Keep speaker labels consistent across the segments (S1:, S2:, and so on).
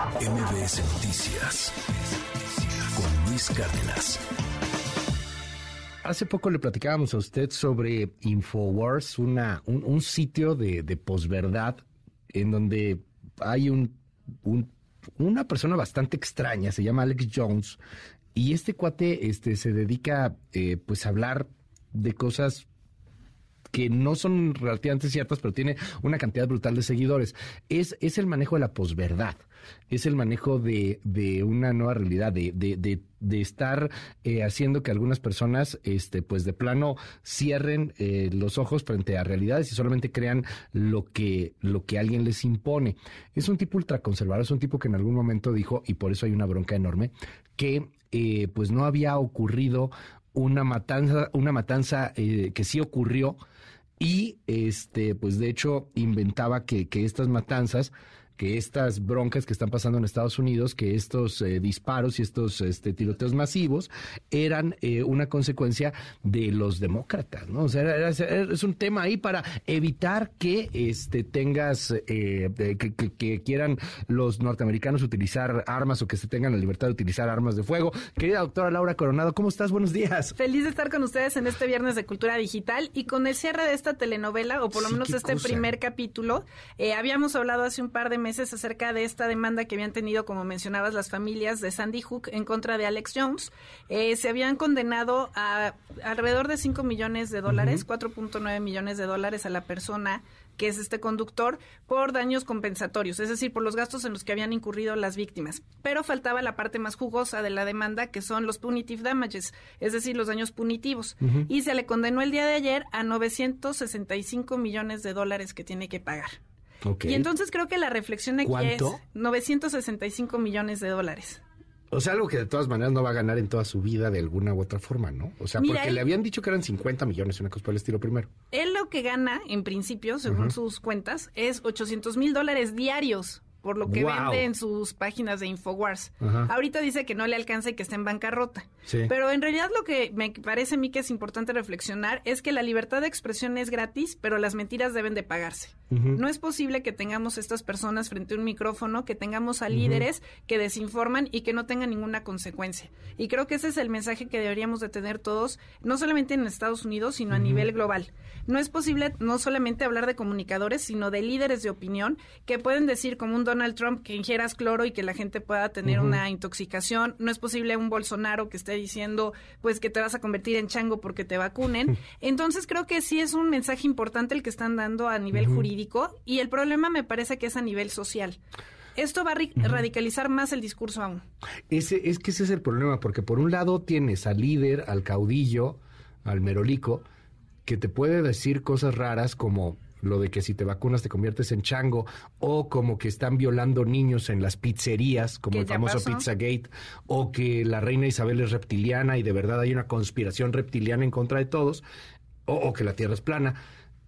S1: MBS Noticias con Luis Cárdenas.
S2: Hace poco le platicábamos a usted sobre Infowars, una, un, sitio de, posverdad en donde hay un, una persona bastante extraña, se llama Alex Jones, y este cuate este, se dedica eh, pues a hablar de cosas que no son relativamente ciertas, pero tiene una cantidad brutal de seguidores. Es, es el manejo de la posverdad, es el manejo de, de una nueva realidad, de, de, de, estar eh, haciendo que algunas personas, este, pues de plano, cierren eh, los ojos frente a realidades y solamente crean lo que, lo que alguien les impone. Es un tipo ultraconservador, es un tipo que en algún momento dijo, y por eso hay una bronca enorme, que eh, pues no había ocurrido una matanza, una matanza que sí ocurrió, y este, pues de hecho inventaba que, que estas matanzas que estas broncas que están pasando en Estados Unidos, que estos eh, disparos y estos este, tiroteos masivos eran eh, una consecuencia de los demócratas, ¿no? O sea, es un tema ahí para evitar que este, tengas, eh, que, quieran los norteamericanos utilizar armas o que se tengan la libertad de utilizar armas de fuego. Querida doctora Laura Coronado, ¿cómo estás? Buenos días.
S3: Feliz de estar con ustedes en este viernes de Cultura Digital y con el cierre de esta telenovela, o por lo menos este primer capítulo. habíamos hablado hace un par de meses acerca de esta demanda que habían tenido, como mencionabas, las familias de Sandy Hook en contra de Alex Jones. Eh, se habían condenado a alrededor de 5 millones de dólares, 4.9 millones de dólares a la persona que es este conductor, por daños compensatorios, es decir, por los gastos en los que habían incurrido las víctimas. Pero faltaba la parte más jugosa de la demanda, que son los punitive damages, es decir, los daños punitivos. Y se le condenó el día de ayer a 965 millones de dólares que tiene que pagar. Y entonces creo que la reflexión aquí es 965 millones de dólares.
S2: O sea, algo que de todas maneras no va a ganar en toda su vida de alguna u otra forma, ¿no? O sea, porque le habían dicho que eran 50 millones, una cosa por el estilo primero.
S3: Él lo que gana, en principio, según sus cuentas, es 800 mil dólares diarios por lo que vende en sus páginas de Infowars. Ahorita dice que no le alcanza y que está en bancarrota. Pero en realidad lo que me parece a mí que es importante reflexionar es que la libertad de expresión es gratis, pero las mentiras deben de pagarse. No es posible que tengamos estas personas frente a un micrófono, que tengamos a líderes que desinforman y que no tengan ninguna consecuencia. Y creo que ese es el mensaje que deberíamos de tener todos, no solamente en Estados Unidos, sino a nivel global. No es posible no solamente hablar de comunicadores, sino de líderes de opinión que pueden decir como un Donald Trump que ingieras cloro y que la gente pueda tener una intoxicación. No es posible un Bolsonaro que esté diciendo pues que te vas a convertir en chango porque te vacunen. Entonces creo que sí es un mensaje importante el que están dando a nivel jurídico y el problema me parece que es a nivel social. Esto va a radicalizar más el discurso aún.
S2: Ese, es que ese es el problema, porque por un lado tienes al líder, al caudillo, al merolico, que te puede decir cosas raras como lo de que si te vacunas te conviertes en chango, o como que están violando niños en las pizzerías, como el famoso Pizzagate, o que la reina Isabel es reptiliana y de verdad hay una conspiración reptiliana en contra de todos, o, que la Tierra es plana.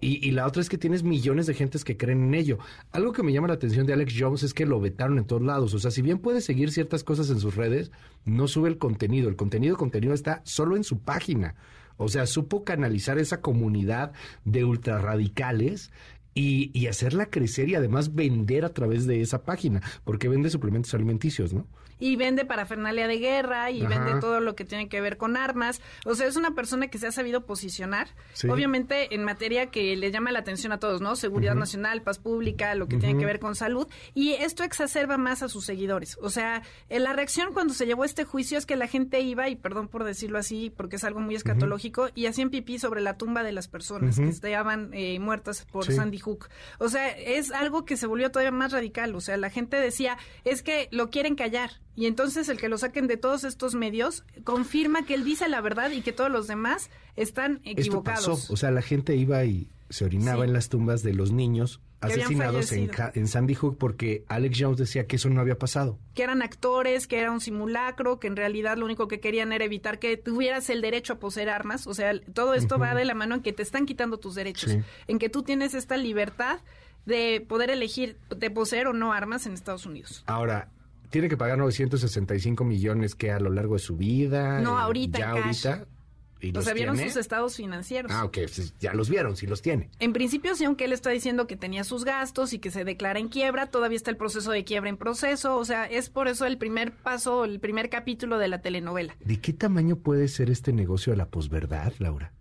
S2: Y, y, la otra es que tienes millones de gentes que creen en ello. Algo que me llama la atención de Alex Jones es que lo vetaron en todos lados. O sea, si bien puede seguir ciertas cosas en sus redes, no sube el contenido. El contenido, contenido está solo en su página. O sea, supo canalizar esa comunidad de ultrarradicales y, y, hacerla crecer y además vender a través de esa página, porque vende suplementos alimenticios, ¿no?
S3: Y vende parafernalia de guerra y vende todo lo que tiene que ver con armas. O sea, es una persona que se ha sabido posicionar, obviamente en materia que le llama la atención a todos, ¿no? Seguridad nacional, paz pública, lo que tiene que ver con salud. Y esto exacerba más a sus seguidores. O sea, la reacción cuando se llevó este juicio es que la gente iba, y perdón por decirlo así, porque es algo muy escatológico, y hacían pipí sobre la tumba de las personas que estaban eh, muertas por Sandy Hook. O sea, es algo que se volvió todavía más radical. O sea, la gente decía, es que lo quieren callar. Y entonces el que lo saquen de todos estos medios confirma que él dice la verdad y que todos los demás están equivocados.
S2: O sea, la gente iba y se orinaba en las tumbas de los niños asesinados en, en, Sandy Hook porque Alex Jones decía que eso no había pasado.
S3: Que eran actores, que era un simulacro, que en realidad lo único que querían era evitar que tuvieras el derecho a poseer armas. O sea, todo esto va de la mano en que te están quitando tus derechos, en que tú tienes esta libertad de poder elegir de poseer o no armas en Estados Unidos.
S2: Ahora, tiene que pagar 965 millones que a lo largo de su vida.
S3: No, ahorita.
S2: Ya ahorita.
S3: ¿Y o sea, vieron sus estados financieros.
S2: Ah, ok, ya los vieron, sí los tiene.
S3: En principio, sí, aunque él está diciendo que tenía sus gastos y que se declara en quiebra, todavía está el proceso de quiebra en proceso. O sea, es por eso el primer paso, el primer capítulo de la telenovela.
S2: ¿De qué tamaño puede ser este negocio a la posverdad, Laura?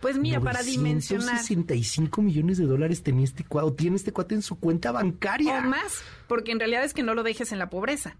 S3: Pues mira, para dimensionar.
S2: 65 millones de dólares tenía este cuate, tiene este cuate en su cuenta bancaria.
S3: O más, porque en realidad es que no lo dejes en la pobreza.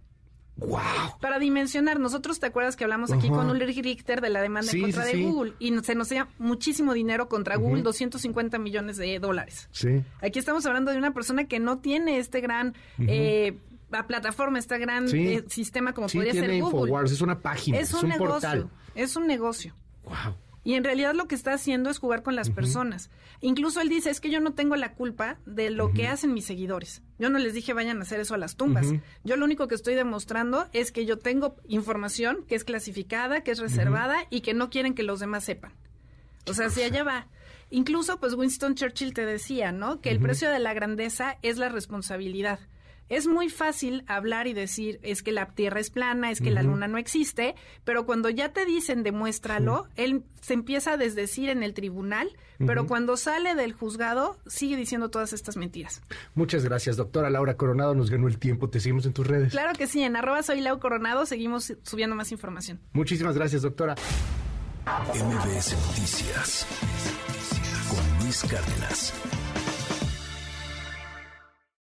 S2: Wow.
S3: Para dimensionar, nosotros te acuerdas que hablamos aquí con Ulrich Richter de la demanda en contra de Google y se nos dio muchísimo dinero contra Google, 250 millones de dólares.
S2: Sí.
S3: Aquí estamos hablando de una persona que no tiene este gran eh, plataforma, este gran eh, sistema como podría ser Google.
S2: Infowars, es una página, es un, negocio,
S3: Es un negocio.
S2: Wow.
S3: Y en realidad lo que está haciendo es jugar con las personas. Incluso él dice, es que yo no tengo la culpa de lo que hacen mis seguidores. Yo no les dije vayan a hacer eso a las tumbas. Yo lo único que estoy demostrando es que yo tengo información que es clasificada, que es reservada y que no quieren que los demás sepan. O sea, si allá va. Incluso, pues Winston Churchill te decía, ¿no? Que el precio de la grandeza es la responsabilidad. Es muy fácil hablar y decir es que la Tierra es plana, es que la Luna no existe, pero cuando ya te dicen demuéstralo, él se empieza a desdecir en el tribunal, pero cuando sale del juzgado sigue diciendo todas estas mentiras.
S2: Muchas gracias, doctora Laura Coronado, nos ganó el tiempo, te seguimos en tus redes.
S3: Claro que sí, en arroba soy Lau Coronado seguimos subiendo más información.
S2: Muchísimas gracias, doctora.
S1: MBS Noticias con Luis Cárdenas.